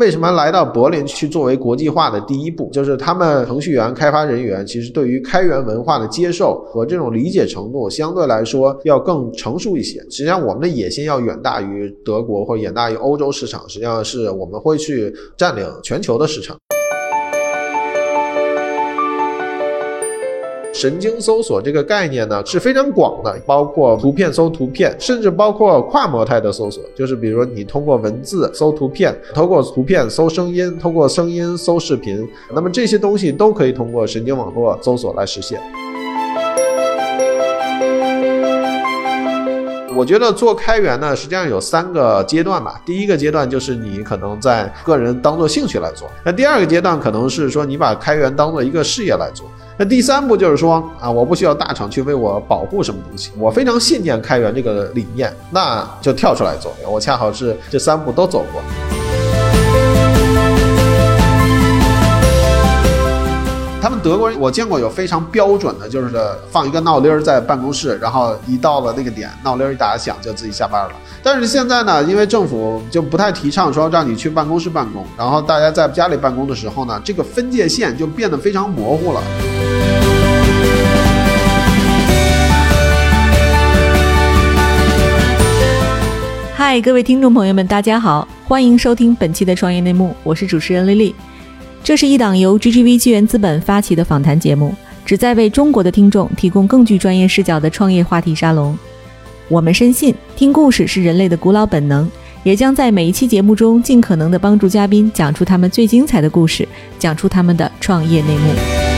为什么来到柏林去作为国际化的第一步？就是他们程序员、开发人员其实对于开源文化的接受和这种理解程度，相对来说要更成熟一些。实际上，我们的野心要远大于德国或远大于欧洲市场，实际上是我们会去占领全球的市场。神经搜索这个概念呢是非常广的，包括图片搜图片，甚至包括跨模态的搜索，就是比如说你通过文字搜图片，通过图片搜声音，通过声音搜视频，那么这些东西都可以通过神经网络搜索来实现。我觉得做开源呢，实际上有三个阶段吧。第一个阶段就是你可能在个人当做兴趣来做，那第二个阶段可能是说你把开源当做一个事业来做。那第三步就是说啊，我不需要大厂去为我保护什么东西，我非常信念开源这个理念，那就跳出来做。我恰好是这三步都走过。他们德国人，我见过有非常标准的，就是放一个闹铃儿在办公室，然后一到了那个点，闹铃儿一打响就自己下班了。但是现在呢，因为政府就不太提倡说让你去办公室办公，然后大家在家里办公的时候呢，这个分界线就变得非常模糊了。嗨，各位听众朋友们，大家好，欢迎收听本期的创业内幕，我是主持人丽丽。这是一档由 GGV 纪元资本发起的访谈节目，旨在为中国的听众提供更具专业视角的创业话题沙龙。我们深信，听故事是人类的古老本能，也将在每一期节目中尽可能的帮助嘉宾讲出他们最精彩的故事，讲出他们的创业内幕。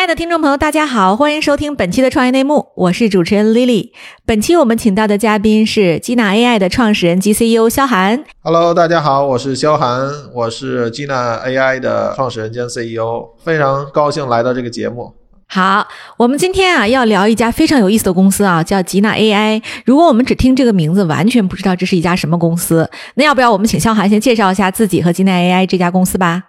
亲爱的听众朋友，大家好，欢迎收听本期的创业内幕，我是主持人 Lily。本期我们请到的嘉宾是基纳 AI 的创始人及 CEO 肖涵。Hello，大家好，我是肖涵，我是基纳 AI 的创始人兼 CEO，非常高兴来到这个节目。好，我们今天啊要聊一家非常有意思的公司啊，叫吉纳 AI。如果我们只听这个名字，完全不知道这是一家什么公司，那要不要我们请肖涵先介绍一下自己和吉纳 AI 这家公司吧？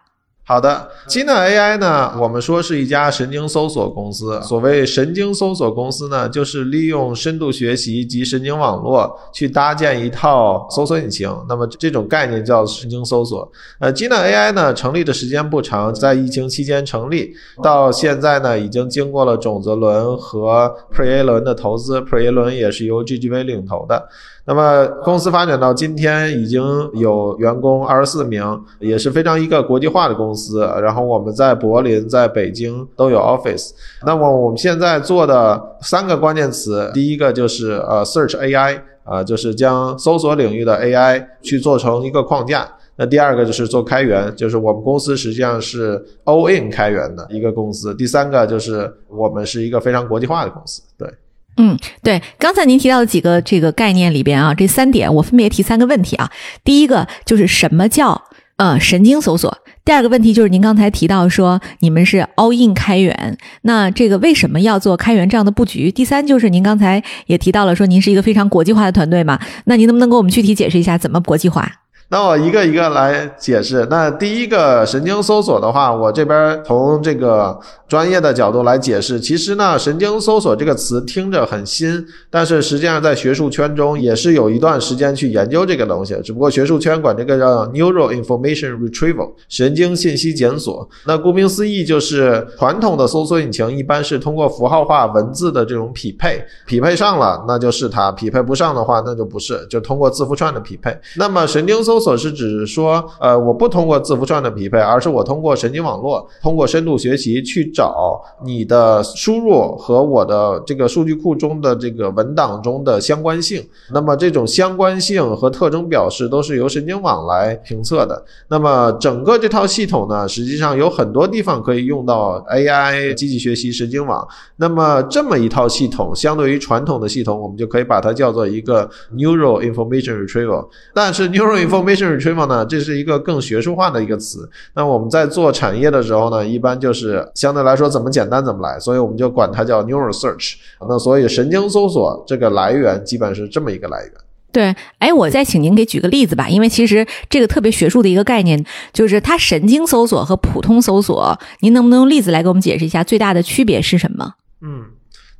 好的，基纳 AI 呢，我们说是一家神经搜索公司。所谓神经搜索公司呢，就是利用深度学习及神经网络去搭建一套搜索引擎。那么这种概念叫神经搜索。呃，基纳 AI 呢，成立的时间不长，在疫情期间成立，到现在呢，已经经过了种子轮和 Pre-A 轮的投资，Pre-A 轮也是由 GGV 领投的。那么公司发展到今天，已经有员工二十四名，也是非常一个国际化的公司。然后我们在柏林、在北京都有 office。那么我们现在做的三个关键词，第一个就是呃 search AI，啊，就是将搜索领域的 AI 去做成一个框架。那第二个就是做开源，就是我们公司实际上是 all in 开源的一个公司。第三个就是我们是一个非常国际化的公司，对。嗯，对，刚才您提到的几个这个概念里边啊，这三点我分别提三个问题啊。第一个就是什么叫呃神经搜索？第二个问题就是您刚才提到说你们是 all in 开源，那这个为什么要做开源这样的布局？第三就是您刚才也提到了说您是一个非常国际化的团队嘛，那您能不能给我们具体解释一下怎么国际化？那我一个一个来解释。那第一个神经搜索的话，我这边从这个专业的角度来解释。其实呢，神经搜索这个词听着很新，但是实际上在学术圈中也是有一段时间去研究这个东西。只不过学术圈管这个叫 Neural Information Retrieval，神经信息检索。那顾名思义，就是传统的搜索引擎一般是通过符号化文字的这种匹配，匹配上了那就是它，匹配不上的话那就不是，就通过字符串的匹配。那么神经搜索是指说，呃，我不通过字符串的匹配，而是我通过神经网络，通过深度学习去找你的输入和我的这个数据库中的这个文档中的相关性。那么这种相关性和特征表示都是由神经网来评测的。那么整个这套系统呢，实际上有很多地方可以用到 AI 机器学习神经网。那么这么一套系统，相对于传统的系统，我们就可以把它叫做一个 Neural Information Retrieval。但是 Neural Information retrieval 呢，这是一个更学术化的一个词。那我们在做产业的时候呢，一般就是相对来说怎么简单怎么来，所以我们就管它叫 neural search。那所以神经搜索这个来源基本是这么一个来源。对，哎，我再请您给举个例子吧，因为其实这个特别学术的一个概念，就是它神经搜索和普通搜索，您能不能用例子来给我们解释一下最大的区别是什么？嗯。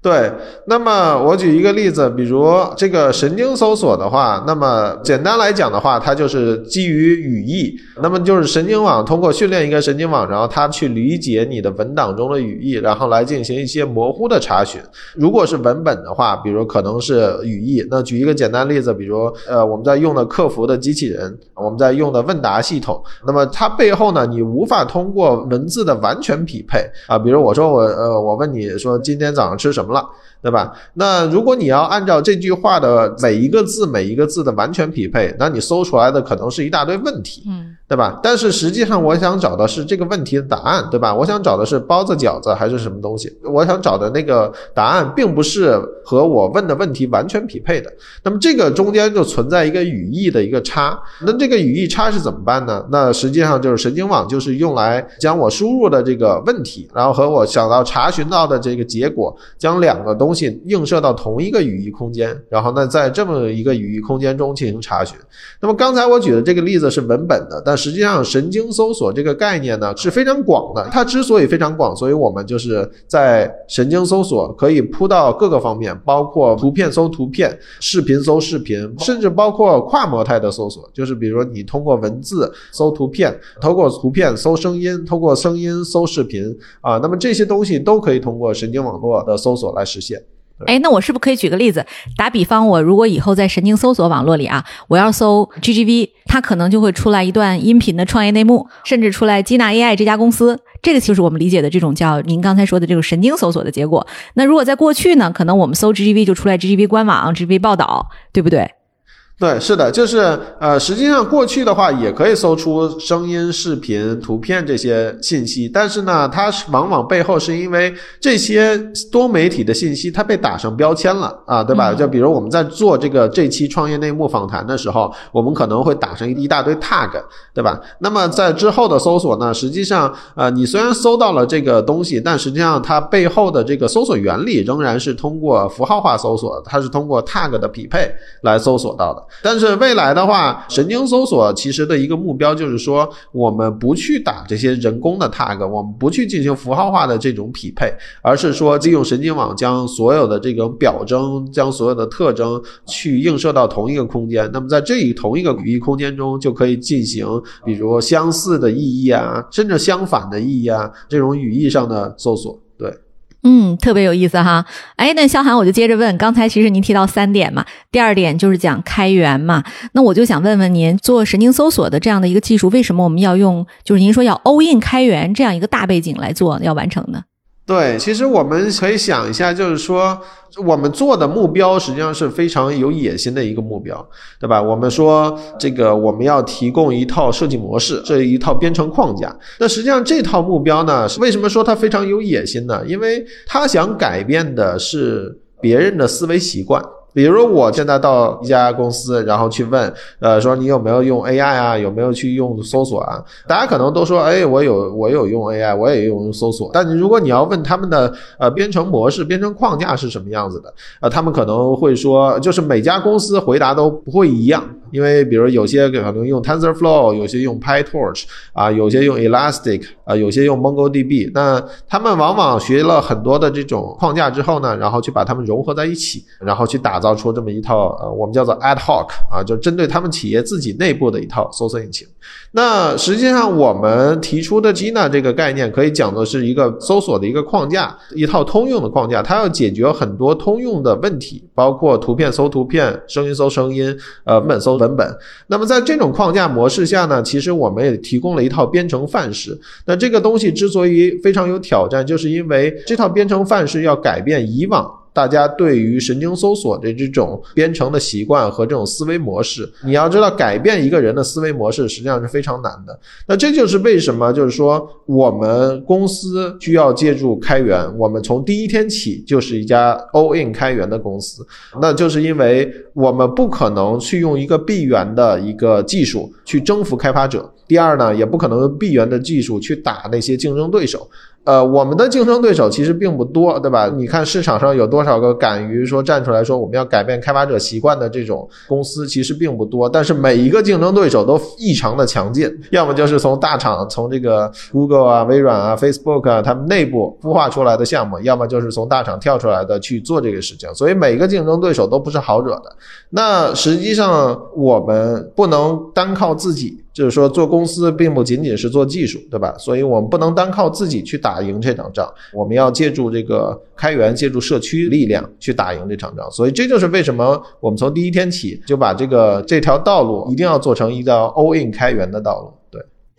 对，那么我举一个例子，比如这个神经搜索的话，那么简单来讲的话，它就是基于语义，那么就是神经网通过训练一个神经网，然后它去理解你的文档中的语义，然后来进行一些模糊的查询。如果是文本的话，比如可能是语义。那举一个简单例子，比如呃我们在用的客服的机器人，我们在用的问答系统，那么它背后呢，你无法通过文字的完全匹配啊，比如我说我呃我问你说今天早上吃什么。了，对吧？那如果你要按照这句话的每一个字、每一个字的完全匹配，那你搜出来的可能是一大堆问题，嗯，对吧？但是实际上，我想找的是这个问题的答案，对吧？我想找的是包子、饺子还是什么东西？我想找的那个答案，并不是和我问的问题完全匹配的。那么这个中间就存在一个语义的一个差。那这个语义差是怎么办呢？那实际上就是神经网就是用来将我输入的这个问题，然后和我想要查询到的这个结果将。两个东东西映射到同一个语义空间，然后呢，在这么一个语义空间中进行查询。那么刚才我举的这个例子是文本的，但实际上神经搜索这个概念呢是非常广的。它之所以非常广，所以我们就是在神经搜索可以铺到各个方面，包括图片搜图片、视频搜视频，甚至包括跨模态的搜索，就是比如说你通过文字搜图片，通过图片搜声音，通过声音搜视频啊，那么这些东西都可以通过神经网络的搜索。来实现。哎，那我是不是可以举个例子？打比方，我如果以后在神经搜索网络里啊，我要搜 GGV，它可能就会出来一段音频的创业内幕，甚至出来基纳 AI 这家公司。这个就是我们理解的这种叫您刚才说的这个神经搜索的结果。那如果在过去呢，可能我们搜 GGV 就出来 GGV 官网、GGV 报道，对不对？对，是的，就是呃，实际上过去的话也可以搜出声音、视频、图片这些信息，但是呢，它往往背后是因为这些多媒体的信息它被打上标签了啊，对吧？就比如我们在做这个这期创业内幕访谈的时候，我们可能会打上一大堆 tag，对吧？那么在之后的搜索呢，实际上呃，你虽然搜到了这个东西，但实际上它背后的这个搜索原理仍然是通过符号化搜索，它是通过 tag 的匹配来搜索到的。但是未来的话，神经搜索其实的一个目标就是说，我们不去打这些人工的 tag，我们不去进行符号化的这种匹配，而是说利用神经网将所有的这种表征、将所有的特征去映射到同一个空间。那么在这一同一个语义空间中，就可以进行比如相似的意义啊，甚至相反的意义啊，这种语义上的搜索。嗯，特别有意思哈。哎，那肖涵，我就接着问，刚才其实您提到三点嘛，第二点就是讲开源嘛。那我就想问问您，做神经搜索的这样的一个技术，为什么我们要用，就是您说要 all in 开源这样一个大背景来做，要完成呢？对，其实我们可以想一下，就是说。我们做的目标实际上是非常有野心的一个目标，对吧？我们说这个我们要提供一套设计模式，这一套编程框架。那实际上这套目标呢，为什么说它非常有野心呢？因为它想改变的是别人的思维习惯。比如我现在到一家公司，然后去问，呃，说你有没有用 AI 啊？有没有去用搜索啊？大家可能都说，哎，我有，我有用 AI，我也用搜索。但你如果你要问他们的呃编程模式、编程框架是什么样子的，呃，他们可能会说，就是每家公司回答都不会一样。因为比如有些可能用 TensorFlow，有些用 PyTorch，啊，有些用 Elastic，啊，有些用 MongoDB。那他们往往学了很多的这种框架之后呢，然后去把它们融合在一起，然后去打造出这么一套呃，我们叫做 Ad Hoc，啊，就针对他们企业自己内部的一套搜索引擎。那实际上我们提出的 Gina 这个概念，可以讲的是一个搜索的一个框架，一套通用的框架，它要解决很多通用的问题，包括图片搜图片，声音搜声音，呃，文本搜。文本，那么在这种框架模式下呢，其实我们也提供了一套编程范式。那这个东西之所以非常有挑战，就是因为这套编程范式要改变以往。大家对于神经搜索的这种编程的习惯和这种思维模式，你要知道，改变一个人的思维模式实际上是非常难的。那这就是为什么，就是说我们公司需要借助开源。我们从第一天起就是一家 all in 开源的公司，那就是因为我们不可能去用一个闭源的一个技术去征服开发者。第二呢，也不可能用闭源的技术去打那些竞争对手。呃，我们的竞争对手其实并不多，对吧？你看市场上有多少个敢于说站出来说我们要改变开发者习惯的这种公司，其实并不多。但是每一个竞争对手都异常的强劲，要么就是从大厂，从这个 Google 啊、微软啊、Facebook 啊，他们内部孵化出来的项目，要么就是从大厂跳出来的去做这个事情。所以每个竞争对手都不是好惹的。那实际上我们不能单靠自己。就是说，做公司并不仅仅是做技术，对吧？所以我们不能单靠自己去打赢这场仗，我们要借助这个开源，借助社区力量去打赢这场仗。所以这就是为什么我们从第一天起就把这个这条道路一定要做成一个 all in 开源的道路。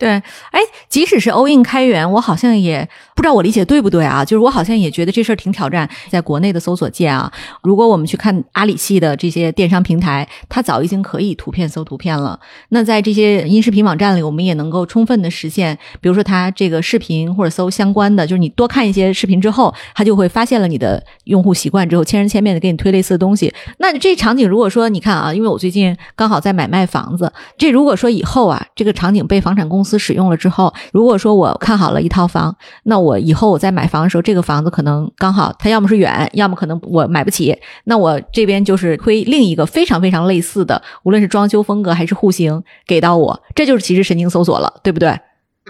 对。哎，即使是 all in 开源，我好像也不知道我理解对不对啊？就是我好像也觉得这事儿挺挑战，在国内的搜索界啊，如果我们去看阿里系的这些电商平台，它早已经可以图片搜图片了。那在这些音视频网站里，我们也能够充分的实现，比如说它这个视频或者搜相关的，就是你多看一些视频之后，它就会发现了你的用户习惯之后，千人千面的给你推类似的东西。那这场景如果说你看啊，因为我最近刚好在买卖房子，这如果说以后啊，这个场景被房产公司使用了之后，如果说我看好了一套房，那我以后我在买房的时候，这个房子可能刚好它要么是远，要么可能我买不起，那我这边就是推另一个非常非常类似的，无论是装修风格还是户型给到我，这就是其实神经搜索了，对不对？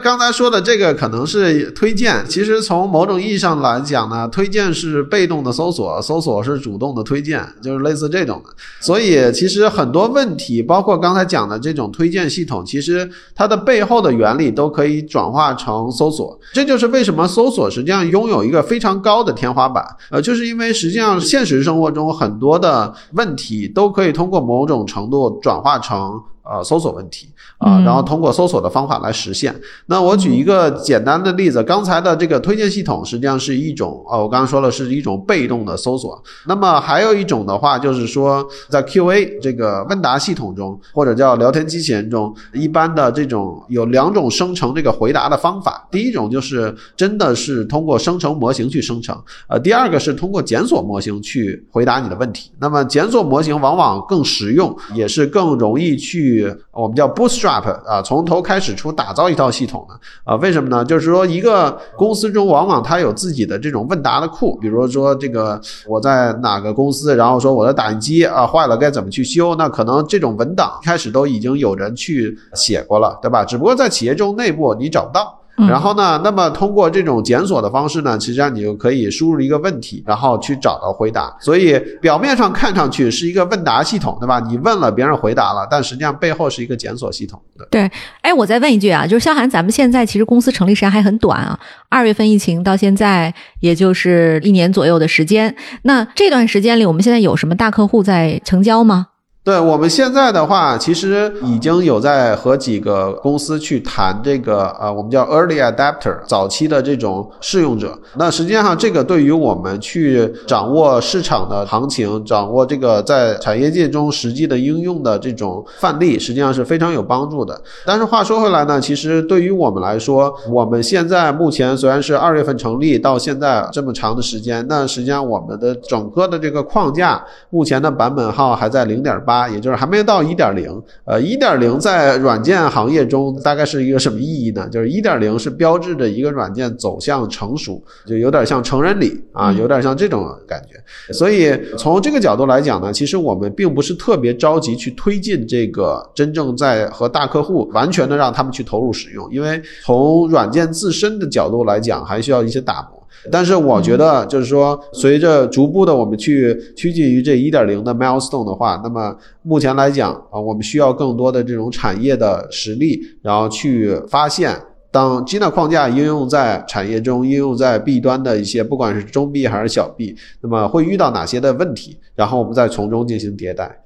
刚才说的这个可能是推荐，其实从某种意义上来讲呢，推荐是被动的搜索，搜索是主动的推荐，就是类似这种的。所以其实很多问题，包括刚才讲的这种推荐系统，其实它的背后的原理都可以转化成搜索。这就是为什么搜索实际上拥有一个非常高的天花板，呃，就是因为实际上现实生活中很多的问题都可以通过某种程度转化成。呃，搜索问题啊，然后通过搜索的方法来实现。那我举一个简单的例子，刚才的这个推荐系统实际上是一种，呃，我刚刚说了是一种被动的搜索。那么还有一种的话，就是说在 QA 这个问答系统中，或者叫聊天机器人中，一般的这种有两种生成这个回答的方法。第一种就是真的是通过生成模型去生成，呃，第二个是通过检索模型去回答你的问题。那么检索模型往往更实用，也是更容易去。我们叫 bootstrap 啊，从头开始出打造一套系统的啊，为什么呢？就是说一个公司中往往它有自己的这种问答的库，比如说这个我在哪个公司，然后说我的打印机啊坏了该怎么去修，那可能这种文档开始都已经有人去写过了，对吧？只不过在企业中内部你找不到。然后呢？那么通过这种检索的方式呢，实际上你就可以输入一个问题，然后去找到回答。所以表面上看上去是一个问答系统，对吧？你问了，别人回答了，但实际上背后是一个检索系统。对，哎，我再问一句啊，就是肖涵，咱们现在其实公司成立时间还很短啊，二月份疫情到现在也就是一年左右的时间。那这段时间里，我们现在有什么大客户在成交吗？对我们现在的话，其实已经有在和几个公司去谈这个，呃，我们叫 early adapter，早期的这种试用者。那实际上，这个对于我们去掌握市场的行情，掌握这个在产业界中实际的应用的这种范例，实际上是非常有帮助的。但是话说回来呢，其实对于我们来说，我们现在目前虽然是二月份成立，到现在这么长的时间，那实际上我们的整个的这个框架，目前的版本号还在零点八。也就是还没有到一点零，呃，一点零在软件行业中大概是一个什么意义呢？就是一点零是标志着一个软件走向成熟，就有点像成人礼啊，有点像这种感觉。所以从这个角度来讲呢，其实我们并不是特别着急去推进这个真正在和大客户完全的让他们去投入使用，因为从软件自身的角度来讲，还需要一些打磨。但是我觉得，就是说，随着逐步的我们去趋近于这一点零的 milestone 的话，那么目前来讲啊，我们需要更多的这种产业的实力，然后去发现，当 Gina 框架应用在产业中，应用在 B 端的一些，不管是中 B 还是小 B，那么会遇到哪些的问题，然后我们再从中进行迭代。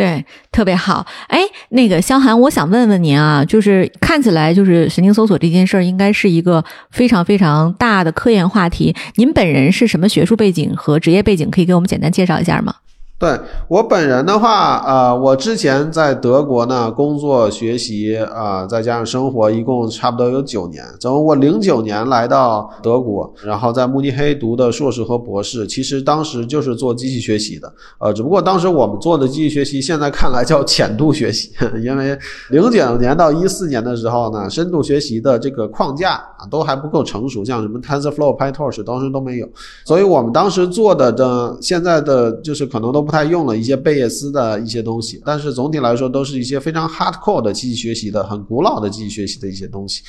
对，特别好。哎，那个肖涵，我想问问您啊，就是看起来就是神经搜索这件事儿，应该是一个非常非常大的科研话题。您本人是什么学术背景和职业背景？可以给我们简单介绍一下吗？对我本人的话，呃，我之前在德国呢工作、学习，啊，再加上生活，一共差不多有九年。从我零九年来到德国，然后在慕尼黑读的硕士和博士，其实当时就是做机器学习的，呃，只不过当时我们做的机器学习，现在看来叫浅度学习，因为零九年到一四年的时候呢，深度学习的这个框架啊都还不够成熟，像什么 TensorFlow、PyTorch 当时都没有，所以我们当时做的的现在的就是可能都。不太用了一些贝叶斯的一些东西，但是总体来说都是一些非常 hardcore 的机器学习的、很古老的机器学习的一些东西。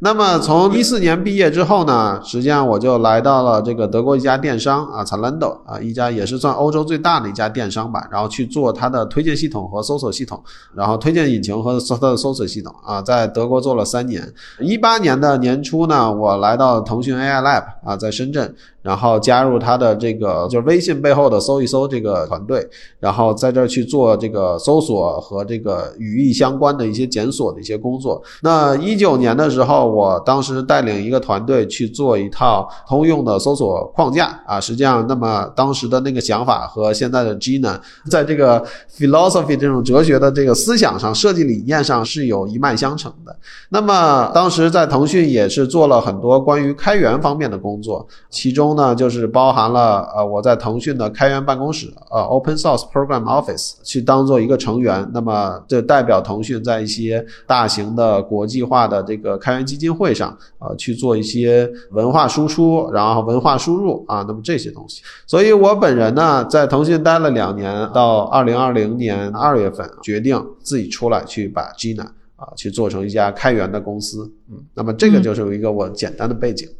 那么从一四年毕业之后呢，实际上我就来到了这个德国一家电商啊，Zalando 啊，一家也是算欧洲最大的一家电商吧，然后去做它的推荐系统和搜索系统，然后推荐引擎和它的搜索系统啊，在德国做了三年。一八年的年初呢，我来到腾讯 AI Lab 啊，在深圳。然后加入他的这个就是微信背后的搜一搜这个团队，然后在这儿去做这个搜索和这个语义相关的一些检索的一些工作。那一九年的时候，我当时带领一个团队去做一套通用的搜索框架啊。实际上，那么当时的那个想法和现在的 G 呢，在这个 philosophy 这种哲学的这个思想上、设计理念上是有一脉相承的。那么当时在腾讯也是做了很多关于开源方面的工作，其中。呢，就是包含了呃，我在腾讯的开源办公室，呃，Open Source Program Office 去当做一个成员，那么这代表腾讯在一些大型的国际化的这个开源基金会上，呃，去做一些文化输出，然后文化输入啊，那么这些东西。所以我本人呢，在腾讯待了两年，到二零二零年二月份决定自己出来去把 Gina 啊去做成一家开源的公司，嗯，那么这个就是一个我简单的背景。嗯，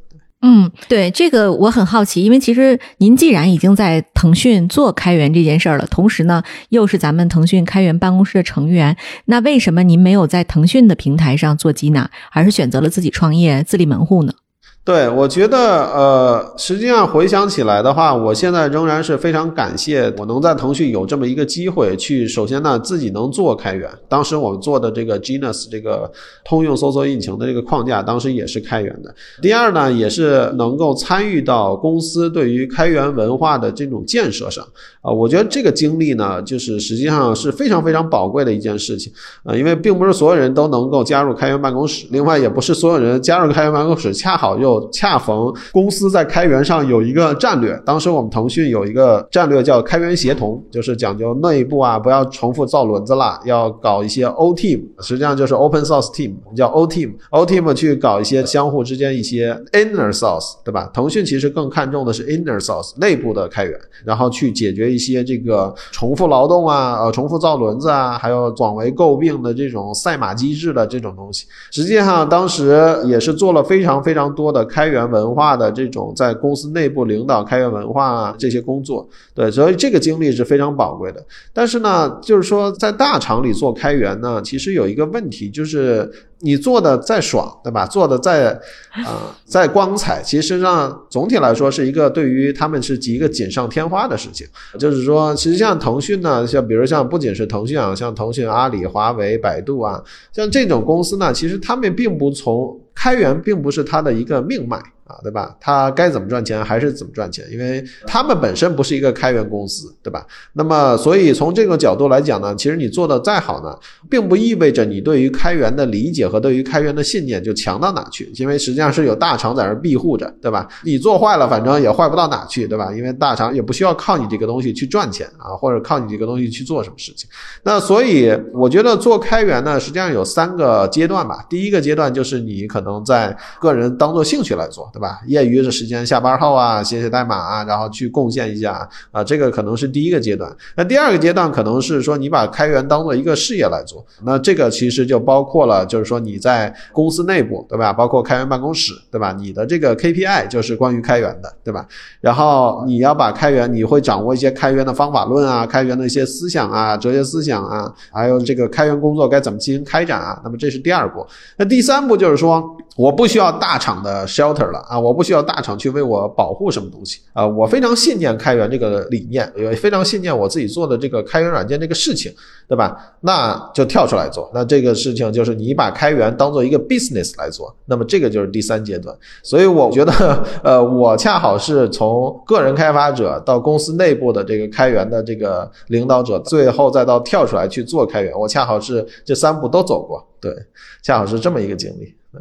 对这个我很好奇，因为其实您既然已经在腾讯做开源这件事儿了，同时呢又是咱们腾讯开源办公室的成员，那为什么您没有在腾讯的平台上做基纳，而是选择了自己创业自立门户呢？对，我觉得，呃，实际上回想起来的话，我现在仍然是非常感谢我能在腾讯有这么一个机会去，首先呢，自己能做开源。当时我们做的这个 Genus 这个通用搜索引擎的这个框架，当时也是开源的。第二呢，也是能够参与到公司对于开源文化的这种建设上。啊，我觉得这个经历呢，就是实际上是非常非常宝贵的一件事情。啊，因为并不是所有人都能够加入开源办公室，另外也不是所有人加入开源办公室恰好又。恰逢公司在开源上有一个战略，当时我们腾讯有一个战略叫开源协同，就是讲究内部啊不要重复造轮子了，要搞一些 O team，实际上就是 Open Source Team，叫 O team，O team 去搞一些相互之间一些 Inner Source，对吧？腾讯其实更看重的是 Inner Source 内部的开源，然后去解决一些这个重复劳动啊、呃重复造轮子啊，还有广为诟病的这种赛马机制的这种东西。实际上当时也是做了非常非常多的。开源文化的这种在公司内部领导开源文化这些工作，对，所以这个经历是非常宝贵的。但是呢，就是说在大厂里做开源呢，其实有一个问题，就是你做的再爽，对吧？做的再啊再光彩，其实上总体来说是一个对于他们是一个锦上添花的事情。就是说，其实像腾讯呢，像比如像不仅是腾讯啊，像腾讯、阿里、华为、百度啊，像这种公司呢，其实他们并不从。开源并不是他的一个命脉。啊，对吧？他该怎么赚钱还是怎么赚钱，因为他们本身不是一个开源公司，对吧？那么，所以从这个角度来讲呢，其实你做的再好呢，并不意味着你对于开源的理解和对于开源的信念就强到哪去，因为实际上是有大厂在那庇护着，对吧？你做坏了，反正也坏不到哪去，对吧？因为大厂也不需要靠你这个东西去赚钱啊，或者靠你这个东西去做什么事情。那所以我觉得做开源呢，实际上有三个阶段吧。第一个阶段就是你可能在个人当做兴趣来做。对吧？业余的时间，下班后啊，写写代码啊，然后去贡献一下啊，这个可能是第一个阶段。那第二个阶段可能是说，你把开源当做一个事业来做。那这个其实就包括了，就是说你在公司内部，对吧？包括开源办公室，对吧？你的这个 KPI 就是关于开源的，对吧？然后你要把开源，你会掌握一些开源的方法论啊，开源的一些思想啊，哲学思想啊，还有这个开源工作该怎么进行开展啊。那么这是第二步。那第三步就是说，我不需要大厂的 shelter 了。啊，我不需要大厂去为我保护什么东西啊，我非常信念开源这个理念，也非常信念我自己做的这个开源软件这个事情，对吧？那就跳出来做，那这个事情就是你把开源当做一个 business 来做，那么这个就是第三阶段。所以我觉得，呃，我恰好是从个人开发者到公司内部的这个开源的这个领导者，最后再到跳出来去做开源，我恰好是这三步都走过，对，恰好是这么一个经历，对。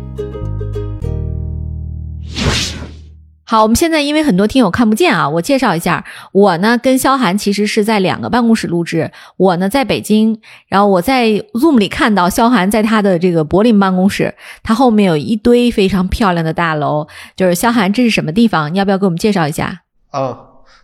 好，我们现在因为很多听友看不见啊，我介绍一下，我呢跟肖寒其实是在两个办公室录制。我呢在北京，然后我在 Zoom 里看到肖寒在他的这个柏林办公室，他后面有一堆非常漂亮的大楼。就是肖寒，这是什么地方？你要不要给我们介绍一下？啊，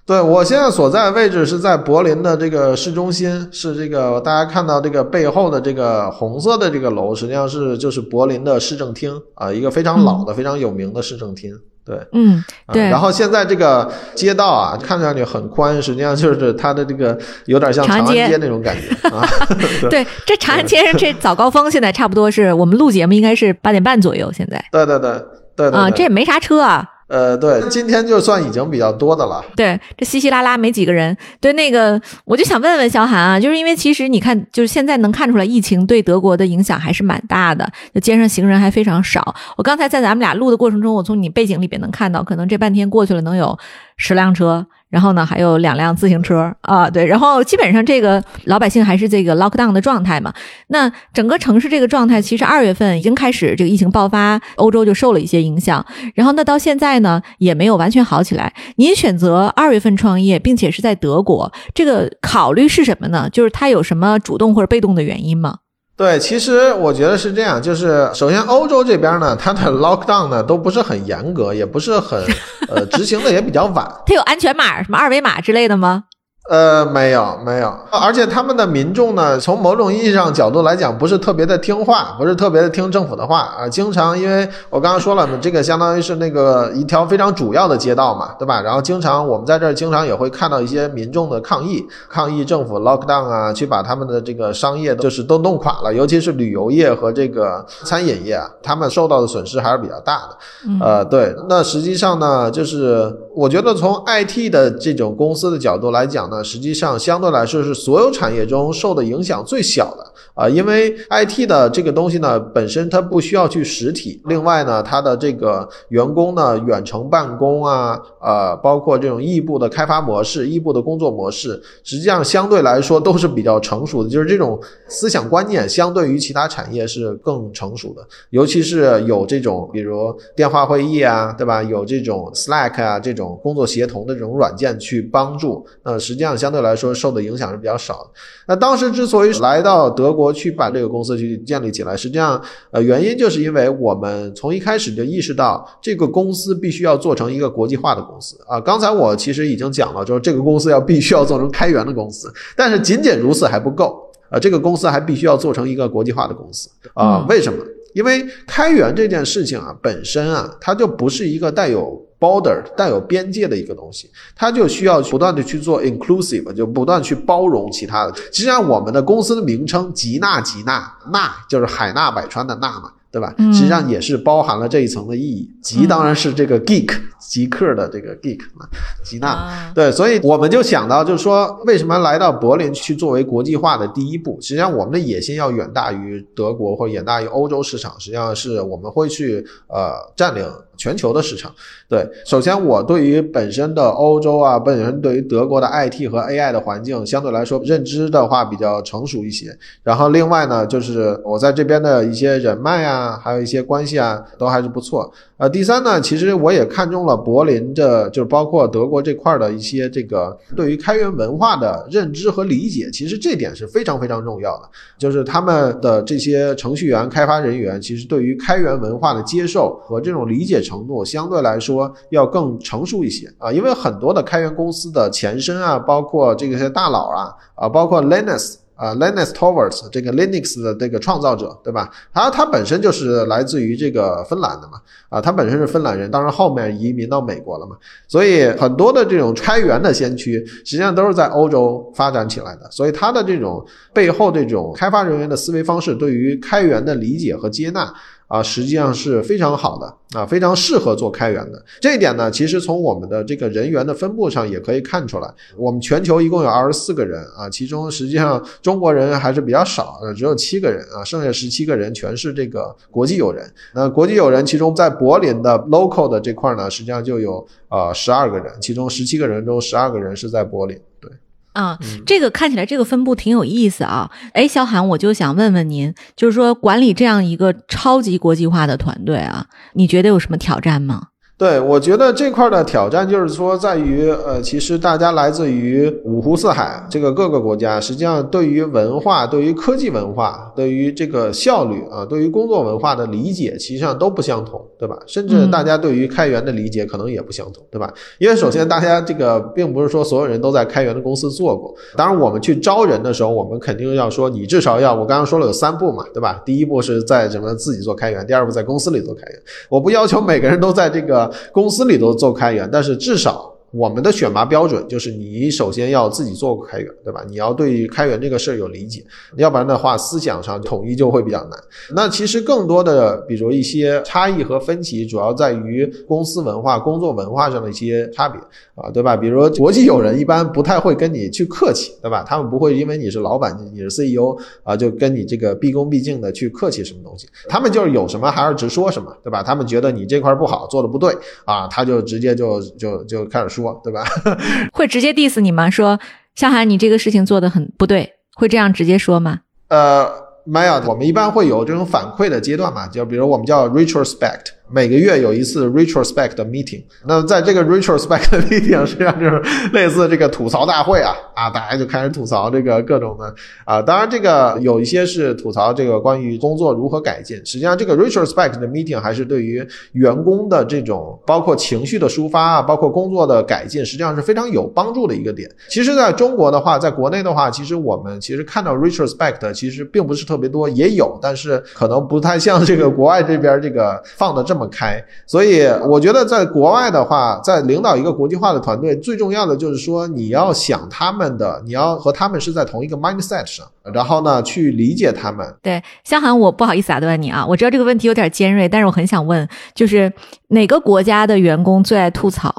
对我现在所在位置是在柏林的这个市中心，是这个大家看到这个背后的这个红色的这个楼，实际上是就是柏林的市政厅啊，一个非常老的、非常有名的市政厅。对，嗯，对。然后现在这个街道啊，看上去很宽，实际上就是它的这个有点像长安街那种感觉啊。对，这长安街上这早高峰现在差不多是我们录节目应该是八点半左右，现在。对对对对啊，这也没啥车啊。呃，对，今天就算已经比较多的了。对，这稀稀拉拉没几个人。对，那个我就想问问肖寒啊，就是因为其实你看，就是现在能看出来，疫情对德国的影响还是蛮大的，就街上行人还非常少。我刚才在咱们俩录的过程中，我从你背景里边能看到，可能这半天过去了，能有十辆车。然后呢，还有两辆自行车啊，对，然后基本上这个老百姓还是这个 lockdown 的状态嘛。那整个城市这个状态，其实二月份已经开始这个疫情爆发，欧洲就受了一些影响。然后那到现在呢，也没有完全好起来。您选择二月份创业，并且是在德国，这个考虑是什么呢？就是它有什么主动或者被动的原因吗？对，其实我觉得是这样，就是首先欧洲这边呢，它的 lockdown 呢都不是很严格，也不是很呃执行的也比较晚。它有安全码，什么二维码之类的吗？呃，没有没有，而且他们的民众呢，从某种意义上角度来讲，不是特别的听话，不是特别的听政府的话啊。经常，因为我刚刚说了嘛，这个相当于是那个一条非常主要的街道嘛，对吧？然后经常我们在这儿经常也会看到一些民众的抗议，抗议政府 lock down 啊，去把他们的这个商业就是都弄垮了，尤其是旅游业和这个餐饮业，他们受到的损失还是比较大的。呃，对，那实际上呢，就是我觉得从 IT 的这种公司的角度来讲呢。实际上，相对来说是所有产业中受的影响最小的。啊，因为 IT 的这个东西呢，本身它不需要去实体，另外呢，它的这个员工呢，远程办公啊，呃，包括这种异步的开发模式、异步的工作模式，实际上相对来说都是比较成熟的，就是这种思想观念相对于其他产业是更成熟的，尤其是有这种比如电话会议啊，对吧？有这种 Slack 啊这种工作协同的这种软件去帮助，那实际上。相对来说受的影响是比较少的。那当时之所以来到德国去把这个公司去建立起来，实际上呃原因就是因为我们从一开始就意识到这个公司必须要做成一个国际化的公司啊。刚才我其实已经讲了，就是这个公司要必须要做成开源的公司，但是仅仅如此还不够啊。这个公司还必须要做成一个国际化的公司啊。为什么？因为开源这件事情啊本身啊它就不是一个带有。border 带有边界的一个东西，它就需要不断的去做 inclusive，就不断去包容其他的。实际上，我们的公司的名称吉纳吉纳纳就是海纳百川的纳嘛。对吧？实际上也是包含了这一层的意义。极当然是这个 geek 极客的这个 geek 啊，吉纳。对，所以我们就想到，就是说，为什么来到柏林去作为国际化的第一步？实际上，我们的野心要远大于德国或者远大于欧洲市场。实际上是我们会去呃占领全球的市场。对，首先我对于本身的欧洲啊，本身对于德国的 IT 和 AI 的环境相对来说认知的话比较成熟一些。然后另外呢，就是我在这边的一些人脉啊。还有一些关系啊，都还是不错呃，第三呢，其实我也看中了柏林的，就是包括德国这块的一些这个对于开源文化的认知和理解，其实这点是非常非常重要的。就是他们的这些程序员、开发人员，其实对于开源文化的接受和这种理解程度，相对来说要更成熟一些啊。因为很多的开源公司的前身啊，包括这些大佬啊，啊，包括 Linux。啊，Linus Torvalds 这个 Linux 的这个创造者，对吧？他他本身就是来自于这个芬兰的嘛，啊，他本身是芬兰人，当然后面移民到美国了嘛，所以很多的这种开源的先驱，实际上都是在欧洲发展起来的，所以他的这种背后这种开发人员的思维方式，对于开源的理解和接纳。啊，实际上是非常好的啊，非常适合做开源的。这一点呢，其实从我们的这个人员的分布上也可以看出来。我们全球一共有二十四个人啊，其中实际上中国人还是比较少，只有七个人啊，剩下十七个人全是这个国际友人。那国际友人其中在柏林的 local 的这块呢，实际上就有呃十二个人，其中十七个人中十二个人是在柏林。对。啊，这个看起来这个分布挺有意思啊！哎，小韩，我就想问问您，就是说管理这样一个超级国际化的团队啊，你觉得有什么挑战吗？对，我觉得这块的挑战就是说，在于呃，其实大家来自于五湖四海这个各个国家，实际上对于文化、对于科技文化、对于这个效率啊、对于工作文化的理解，实际上都不相同，对吧？甚至大家对于开源的理解可能也不相同，对吧？因为首先大家这个并不是说所有人都在开源的公司做过，当然我们去招人的时候，我们肯定要说你至少要，我刚刚说了有三步嘛，对吧？第一步是在什么自己做开源，第二步在公司里做开源。我不要求每个人都在这个。公司里头做开源，但是至少。我们的选拔标准就是你首先要自己做过开源，对吧？你要对开源这个事儿有理解，要不然的话思想上统一就会比较难。那其实更多的，比如一些差异和分歧，主要在于公司文化、工作文化上的一些差别啊，对吧？比如国际友人一般不太会跟你去客气，对吧？他们不会因为你是老板，你是 CEO 啊，就跟你这个毕恭毕敬的去客气什么东西。他们就是有什么还是直说什么，对吧？他们觉得你这块不好，做的不对啊，他就直接就就就开始说。说对吧？会直接 diss 你吗？说夏涵，你这个事情做的很不对，会这样直接说吗？呃，没有，我们一般会有这种反馈的阶段嘛，就比如我们叫 retrospect。每个月有一次 retrospect meeting，那在这个 retrospect meeting 实际上就是类似这个吐槽大会啊啊，大家就开始吐槽这个各种的啊，当然这个有一些是吐槽这个关于工作如何改进，实际上这个 retrospect 的 meeting 还是对于员工的这种包括情绪的抒发啊，包括工作的改进，实际上是非常有帮助的一个点。其实在中国的话，在国内的话，其实我们其实看到 retrospect 其实并不是特别多，也有，但是可能不太像这个国外这边这个放的这么。这么开，所以我觉得在国外的话，在领导一个国际化的团队，最重要的就是说，你要想他们的，你要和他们是在同一个 mindset 上，然后呢，去理解他们。对，香涵，我不好意思打断你啊，我知道这个问题有点尖锐，但是我很想问，就是哪个国家的员工最爱吐槽？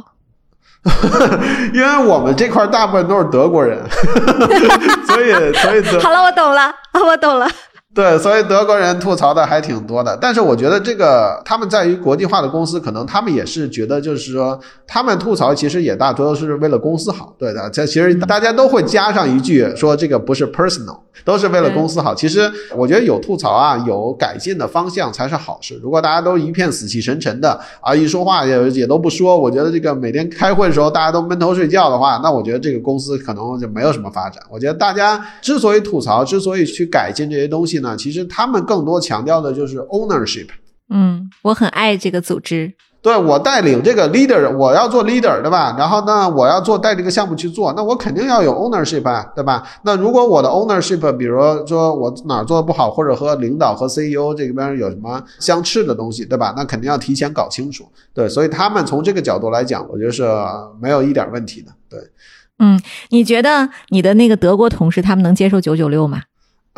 因为我们这块大部分都是德国人，所以所以 好了，我懂了，我懂了。对，所以德国人吐槽的还挺多的，但是我觉得这个他们在于国际化的公司，可能他们也是觉得，就是说他们吐槽其实也大多都是为了公司好，对的。这其实大家都会加上一句说这个不是 personal，都是为了公司好。其实我觉得有吐槽啊，有改进的方向才是好事。如果大家都一片死气沉沉的啊，一说话也也都不说，我觉得这个每天开会的时候大家都闷头睡觉的话，那我觉得这个公司可能就没有什么发展。我觉得大家之所以吐槽，之所以去改进这些东西呢。其实他们更多强调的就是 ownership。嗯，我很爱这个组织。对我带领这个 leader，我要做 leader，对吧？然后呢，我要做带这个项目去做，那我肯定要有 ownership 啊，对吧？那如果我的 ownership，比如说我哪儿做的不好，或者和领导和 CEO 这边有什么相斥的东西，对吧？那肯定要提前搞清楚。对，所以他们从这个角度来讲，我觉得是没有一点问题的。对，嗯，你觉得你的那个德国同事他们能接受九九六吗？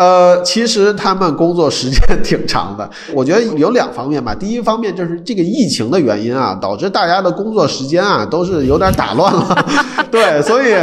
呃，其实他们工作时间 挺长的，我觉得有两方面吧。第一方面就是这个疫情的原因啊，导致大家的工作时间啊都是有点打乱了。对，所以，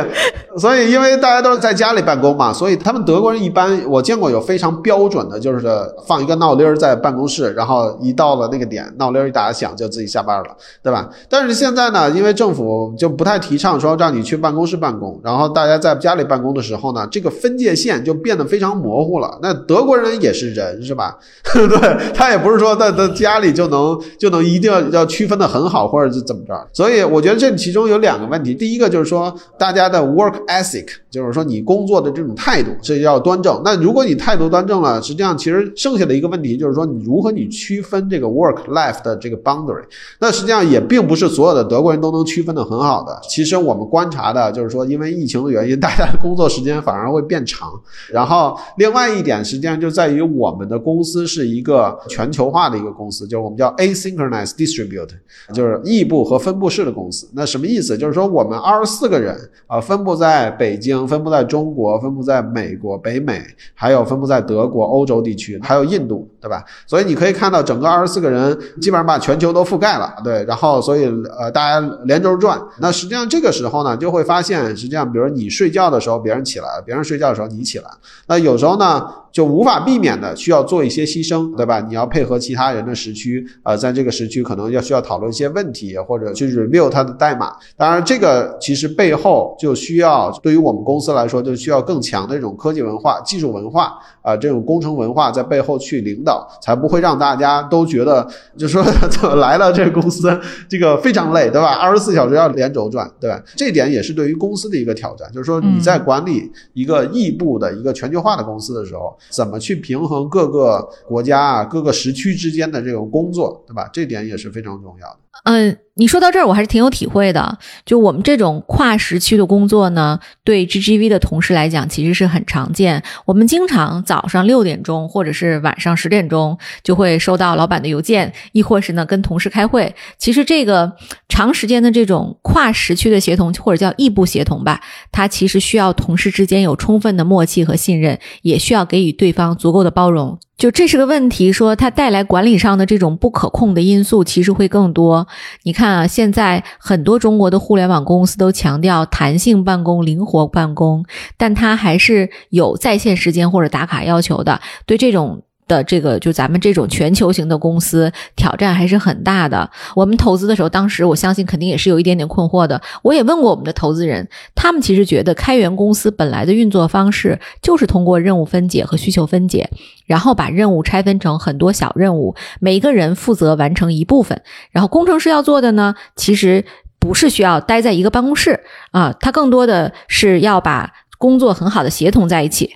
所以因为大家都是在家里办公嘛，所以他们德国人一般我见过有非常标准的，就是放一个闹铃在办公室，然后一到了那个点，闹铃一打响就自己下班了，对吧？但是现在呢，因为政府就不太提倡说让你去办公室办公，然后大家在家里办公的时候呢，这个分界线就变得非常模糊。糊了。那德国人也是人，是吧？对他也不是说在在家里就能就能一定要要区分的很好，或者是怎么着。所以我觉得这其中有两个问题，第一个就是说大家的 work ethic，就是说你工作的这种态度是要端正。那如果你态度端正了，实际上其实剩下的一个问题就是说你如何你区分这个 work life 的这个 boundary。那实际上也并不是所有的德国人都能区分的很好的。其实我们观察的就是说，因为疫情的原因，大家的工作时间反而会变长。然后另另外一点，实际上就在于我们的公司是一个全球化的一个公司，就是我们叫 asynchronous distribute，就是异步和分布式的公司。那什么意思？就是说我们二十四个人啊，分布在北京，分布在中国，分布在美国、北美，还有分布在德国、欧洲地区，还有印度，对吧？所以你可以看到，整个二十四个人基本上把全球都覆盖了，对。然后所以呃，大家连轴转。那实际上这个时候呢，就会发现，实际上比如你睡觉的时候别人起来了，别人睡觉的时候你起来，那有时候呢。就无法避免的需要做一些牺牲，对吧？你要配合其他人的时区，呃，在这个时区可能要需要讨论一些问题，或者去 review 它的代码。当然，这个其实背后就需要对于我们公司来说，就需要更强的这种科技文化、技术文化啊，这种工程文化在背后去领导，才不会让大家都觉得，就说 怎么来了这个公司这个非常累，对吧？二十四小时要连轴转，对吧？这点也是对于公司的一个挑战，就是说你在管理一个异步的一个全球化的公司的时候。怎么去平衡各个国家啊、各个时区之间的这个工作，对吧？这点也是非常重要的。嗯，你说到这儿，我还是挺有体会的。就我们这种跨时区的工作呢，对 GGV 的同事来讲，其实是很常见。我们经常早上六点钟，或者是晚上十点钟，就会收到老板的邮件，亦或是呢跟同事开会。其实这个长时间的这种跨时区的协同，或者叫异步协同吧，它其实需要同事之间有充分的默契和信任，也需要给予对方足够的包容。就这是个问题，说它带来管理上的这种不可控的因素，其实会更多。你看啊，现在很多中国的互联网公司都强调弹性办公、灵活办公，但它还是有在线时间或者打卡要求的。对这种。的这个就咱们这种全球型的公司挑战还是很大的。我们投资的时候，当时我相信肯定也是有一点点困惑的。我也问过我们的投资人，他们其实觉得开源公司本来的运作方式就是通过任务分解和需求分解，然后把任务拆分成很多小任务，每一个人负责完成一部分。然后工程师要做的呢，其实不是需要待在一个办公室啊，他更多的是要把工作很好的协同在一起。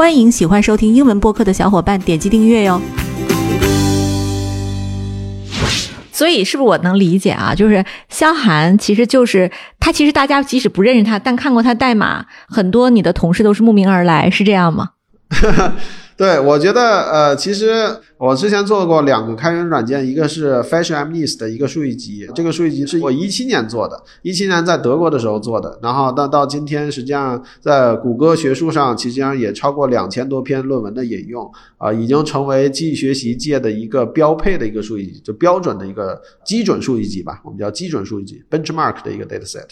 欢迎喜欢收听英文播客的小伙伴点击订阅哟。所以，是不是我能理解啊？就是萧寒，其实就是他，其实大家即使不认识他，但看过他代码，很多你的同事都是慕名而来，是这样吗？对，我觉得呃，其实我之前做过两个开源软件，一个是 Fashion MNIST 的一个数据集，这个数据集是我一七年做的，一七年在德国的时候做的，然后到到今天，实际上在谷歌学术上，实际上也超过两千多篇论文的引用啊，已经成为机器学习界的一个标配的一个数据集，就标准的一个基准数据集吧，我们叫基准数据集 benchmark 的一个 dataset。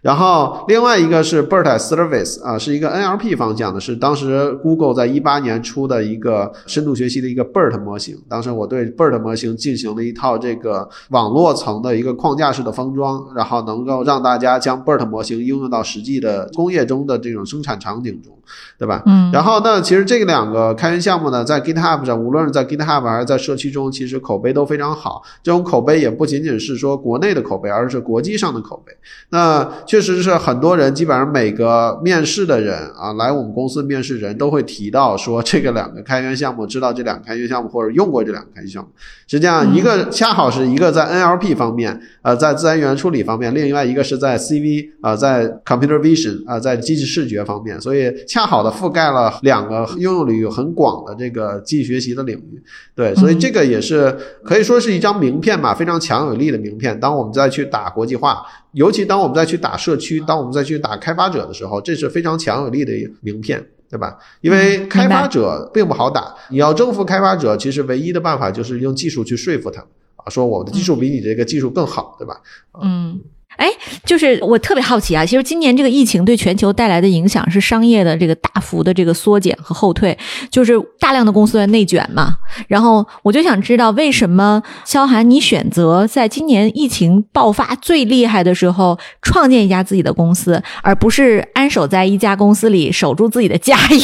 然后另外一个是 BERT Service 啊，是一个 NLP 方向的，是当时 Google 在一八年出的一个深度学习的一个 BERT 模型。当时我对 BERT 模型进行了一套这个网络层的一个框架式的封装，然后能够让大家将 BERT 模型应用到实际的工业中的这种生产场景中。对吧？嗯，然后呢其实这两个开源项目呢，在 GitHub 上，无论是在 GitHub 还是在社区中，其实口碑都非常好。这种口碑也不仅仅是说国内的口碑，而是国际上的口碑。那确实是很多人，基本上每个面试的人啊，来我们公司面试人都会提到说这个两个开源项目，知道这两个开源项目或者用过这两个开源项目。实际上，一个恰好是一个在 NLP 方面，呃，在自然语言处理方面，另外一个是在 CV 啊，在 Computer Vision 啊，在机器视觉方面，所以恰好的覆盖了两个应用领域很广的这个机器学习的领域。对，所以这个也是可以说是一张名片吧，非常强有力的名片。当我们再去打国际化，尤其当我们再去打社区，当我们再去打开发者的时候，这是非常强有力的名片。对吧？因为开发者并不好打，你要征服开发者，其实唯一的办法就是用技术去说服他们啊，说我的技术比你这个技术更好，对吧？嗯。哎，就是我特别好奇啊，其实今年这个疫情对全球带来的影响是商业的这个大幅的这个缩减和后退，就是大量的公司在内卷嘛。然后我就想知道，为什么肖涵你选择在今年疫情爆发最厉害的时候创建一家自己的公司，而不是安守在一家公司里守住自己的家业？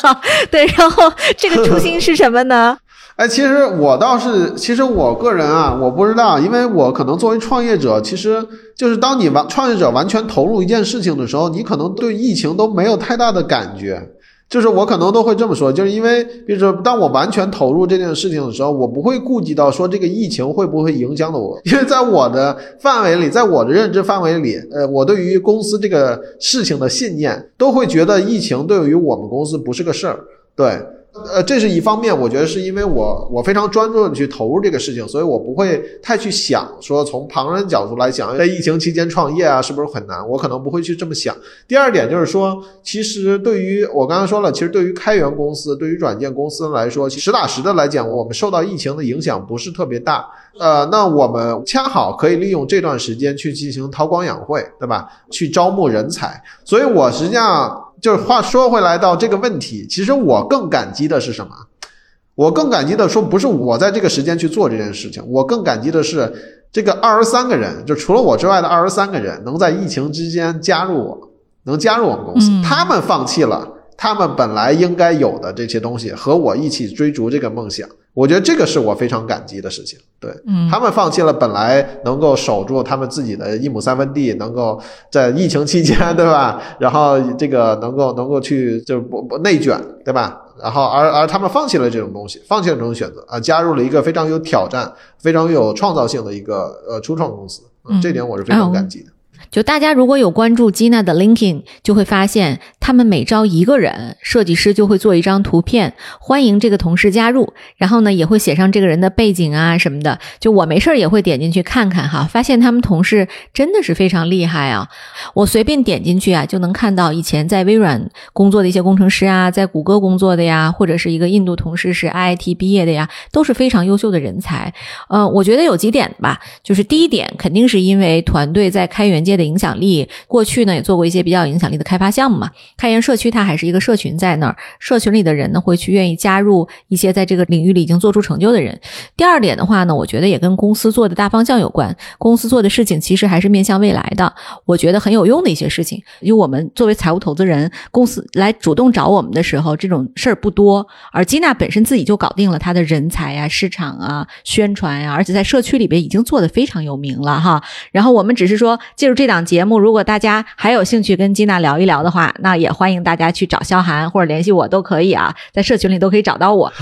对，然后这个初心是什么呢？哎，其实我倒是，其实我个人啊，我不知道，因为我可能作为创业者，其实就是当你完创业者完全投入一件事情的时候，你可能对疫情都没有太大的感觉。就是我可能都会这么说，就是因为，比如说，当我完全投入这件事情的时候，我不会顾及到说这个疫情会不会影响到我，因为在我的范围里，在我的认知范围里，呃，我对于公司这个事情的信念，都会觉得疫情对于我们公司不是个事儿，对。呃，这是一方面，我觉得是因为我我非常专注的去投入这个事情，所以我不会太去想说从旁人角度来讲，在疫情期间创业啊是不是很难，我可能不会去这么想。第二点就是说，其实对于我刚刚说了，其实对于开源公司、对于软件公司来说，实打实的来讲，我们受到疫情的影响不是特别大。呃，那我们恰好可以利用这段时间去进行韬光养晦，对吧？去招募人才。所以我实际上。就是话说回来到这个问题，其实我更感激的是什么？我更感激的说不是我在这个时间去做这件事情，我更感激的是这个二十三个人，就除了我之外的二十三个人，能在疫情之间加入我，能加入我们公司，他们放弃了他们本来应该有的这些东西，和我一起追逐这个梦想。我觉得这个是我非常感激的事情，对他们放弃了本来能够守住他们自己的一亩三分地，能够在疫情期间，对吧？然后这个能够能够去就不不内卷，对吧？然后而而他们放弃了这种东西，放弃了这种选择啊，加入了一个非常有挑战、非常有创造性的一个呃初创公司，这点我是非常感激的。就大家如果有关注吉娜的 LinkedIn，就会发现他们每招一个人，设计师就会做一张图片，欢迎这个同事加入。然后呢，也会写上这个人的背景啊什么的。就我没事儿也会点进去看看哈，发现他们同事真的是非常厉害啊！我随便点进去啊，就能看到以前在微软工作的一些工程师啊，在谷歌工作的呀，或者是一个印度同事是 IIT 毕业的呀，都是非常优秀的人才。呃，我觉得有几点吧，就是第一点，肯定是因为团队在开源界的影响力，过去呢也做过一些比较影响力的开发项目嘛。开源社区它还是一个社群在那儿，社群里的人呢会去愿意加入一些在这个领域里已经做出成就的人。第二点的话呢，我觉得也跟公司做的大方向有关。公司做的事情其实还是面向未来的，我觉得很有用的一些事情。因为我们作为财务投资人，公司来主动找我们的时候，这种事儿不多。而基娜本身自己就搞定了他的人才啊、市场啊、宣传呀，而且在社区里边已经做的非常有名了哈。然后我们只是说借助这档节目，如果大家还有兴趣跟金娜聊一聊的话，那也欢迎大家去找肖涵或者联系我都可以啊，在社群里都可以找到我。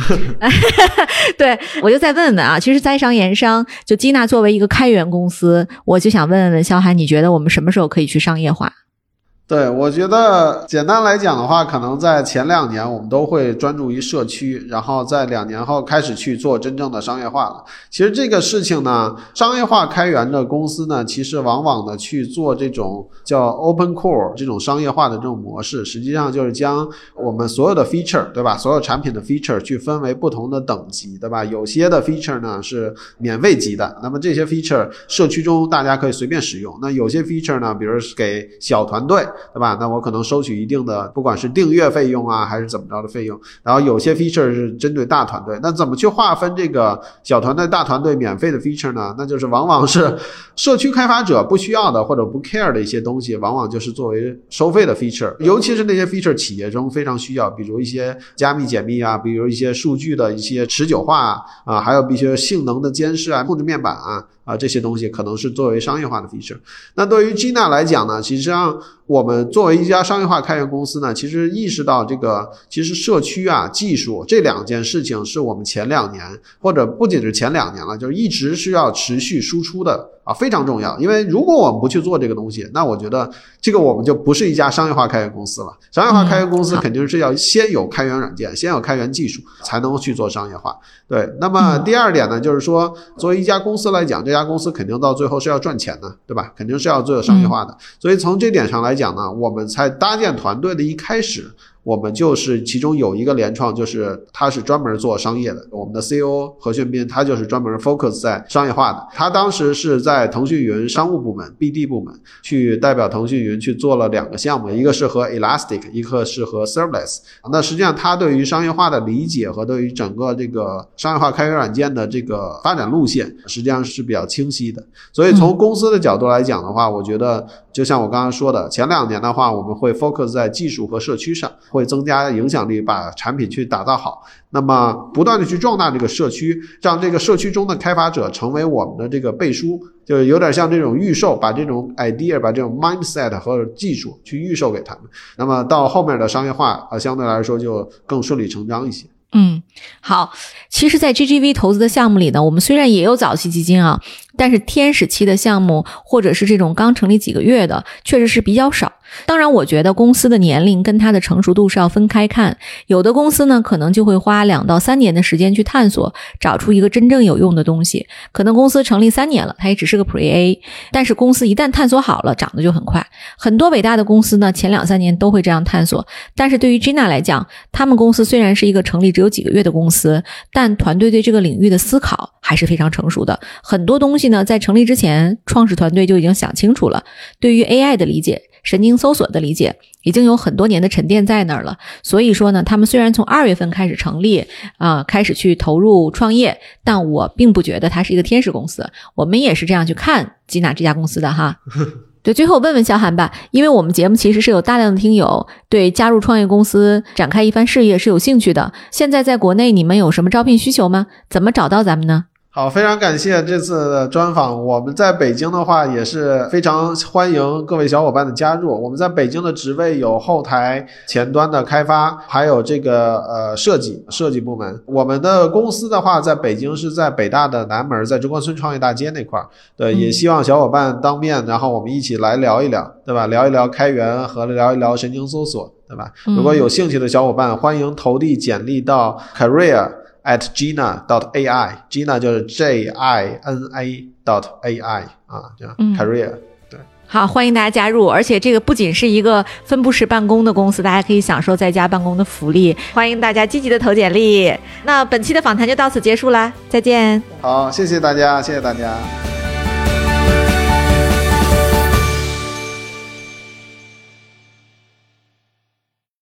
对我就再问问啊，其实在商言商，就金娜作为一个开源公司，我就想问问肖涵，你觉得我们什么时候可以去商业化？对，我觉得简单来讲的话，可能在前两年我们都会专注于社区，然后在两年后开始去做真正的商业化了。其实这个事情呢，商业化开源的公司呢，其实往往的去做这种叫 open core 这种商业化的这种模式，实际上就是将我们所有的 feature，对吧？所有产品的 feature 去分为不同的等级，对吧？有些的 feature 呢是免费级的，那么这些 feature 社区中大家可以随便使用。那有些 feature 呢，比如给小团队。对吧？那我可能收取一定的，不管是订阅费用啊，还是怎么着的费用。然后有些 feature 是针对大团队，那怎么去划分这个小团队、大团队免费的 feature 呢？那就是往往是 社区开发者不需要的或者不 care 的一些东西，往往就是作为收费的 feature。尤其是那些 feature 企业中非常需要，比如一些加密解密啊，比如一些数据的一些持久化啊，还有一些性能的监视啊、控制面板啊。啊，这些东西可能是作为商业化的 feature。那对于 Gina 来讲呢，其实上我们作为一家商业化开源公司呢，其实意识到这个，其实社区啊、技术这两件事情是我们前两年或者不仅是前两年了，就是一直是要持续输出的。啊，非常重要，因为如果我们不去做这个东西，那我觉得这个我们就不是一家商业化开源公司了。商业化开源公司肯定是要先有开源软件，先有开源技术，才能去做商业化。对，那么第二点呢，就是说，作为一家公司来讲，这家公司肯定到最后是要赚钱的，对吧？肯定是要做商业化的。所以从这点上来讲呢，我们在搭建团队的一开始。我们就是其中有一个联创，就是他是专门做商业的。我们的 CEO 何炫斌，他就是专门 focus 在商业化的。他当时是在腾讯云商务部门 BD 部门去代表腾讯云去做了两个项目，一个是和 Elastic，一个是和 Serverless。那实际上他对于商业化的理解和对于整个这个商业化开源软件的这个发展路线，实际上是比较清晰的。所以从公司的角度来讲的话，我觉得就像我刚刚说的，前两年的话，我们会 focus 在技术和社区上，会增加影响力，把产品去打造好。那么不断的去壮大这个社区，让这个社区中的开发者成为我们的这个背书，就是有点像这种预售，把这种 idea、把这种 mindset 和技术去预售给他们。那么到后面的商业化啊，相对来说就更顺理成章一些。嗯，好。其实，在 GGV 投资的项目里呢，我们虽然也有早期基金啊，但是天使期的项目或者是这种刚成立几个月的，确实是比较少。当然，我觉得公司的年龄跟它的成熟度是要分开看。有的公司呢，可能就会花两到三年的时间去探索，找出一个真正有用的东西。可能公司成立三年了，它也只是个 Pre A，但是公司一旦探索好了，涨得就很快。很多伟大的公司呢，前两三年都会这样探索。但是对于 Gina 来讲，他们公司虽然是一个成立只有几个月的公司，但团队对这个领域的思考还是非常成熟的。很多东西呢，在成立之前，创始团队就已经想清楚了。对于 AI 的理解。神经搜索的理解已经有很多年的沉淀在那儿了，所以说呢，他们虽然从二月份开始成立，啊，开始去投入创业，但我并不觉得它是一个天使公司。我们也是这样去看吉娜这家公司的哈。对，最后问问小韩吧，因为我们节目其实是有大量的听友对加入创业公司展开一番事业是有兴趣的。现在在国内你们有什么招聘需求吗？怎么找到咱们呢？好，非常感谢这次的专访。我们在北京的话也是非常欢迎各位小伙伴的加入。我们在北京的职位有后台前端的开发，还有这个呃设计设计部门。我们的公司的话，在北京是在北大的南门，在中关村创业大街那块儿。对，也希望小伙伴当面，然后我们一起来聊一聊，对吧？聊一聊开源和聊一聊神经搜索，对吧？如果有兴趣的小伙伴，欢迎投递简历到 career。At gina dot ai，gina 就是 j i n a dot a i 啊，这样 career 对。好，欢迎大家加入，而且这个不仅是一个分布式办公的公司，大家可以享受在家办公的福利。欢迎大家积极的投简历。那本期的访谈就到此结束啦，再见。好，谢谢大家，谢谢大家。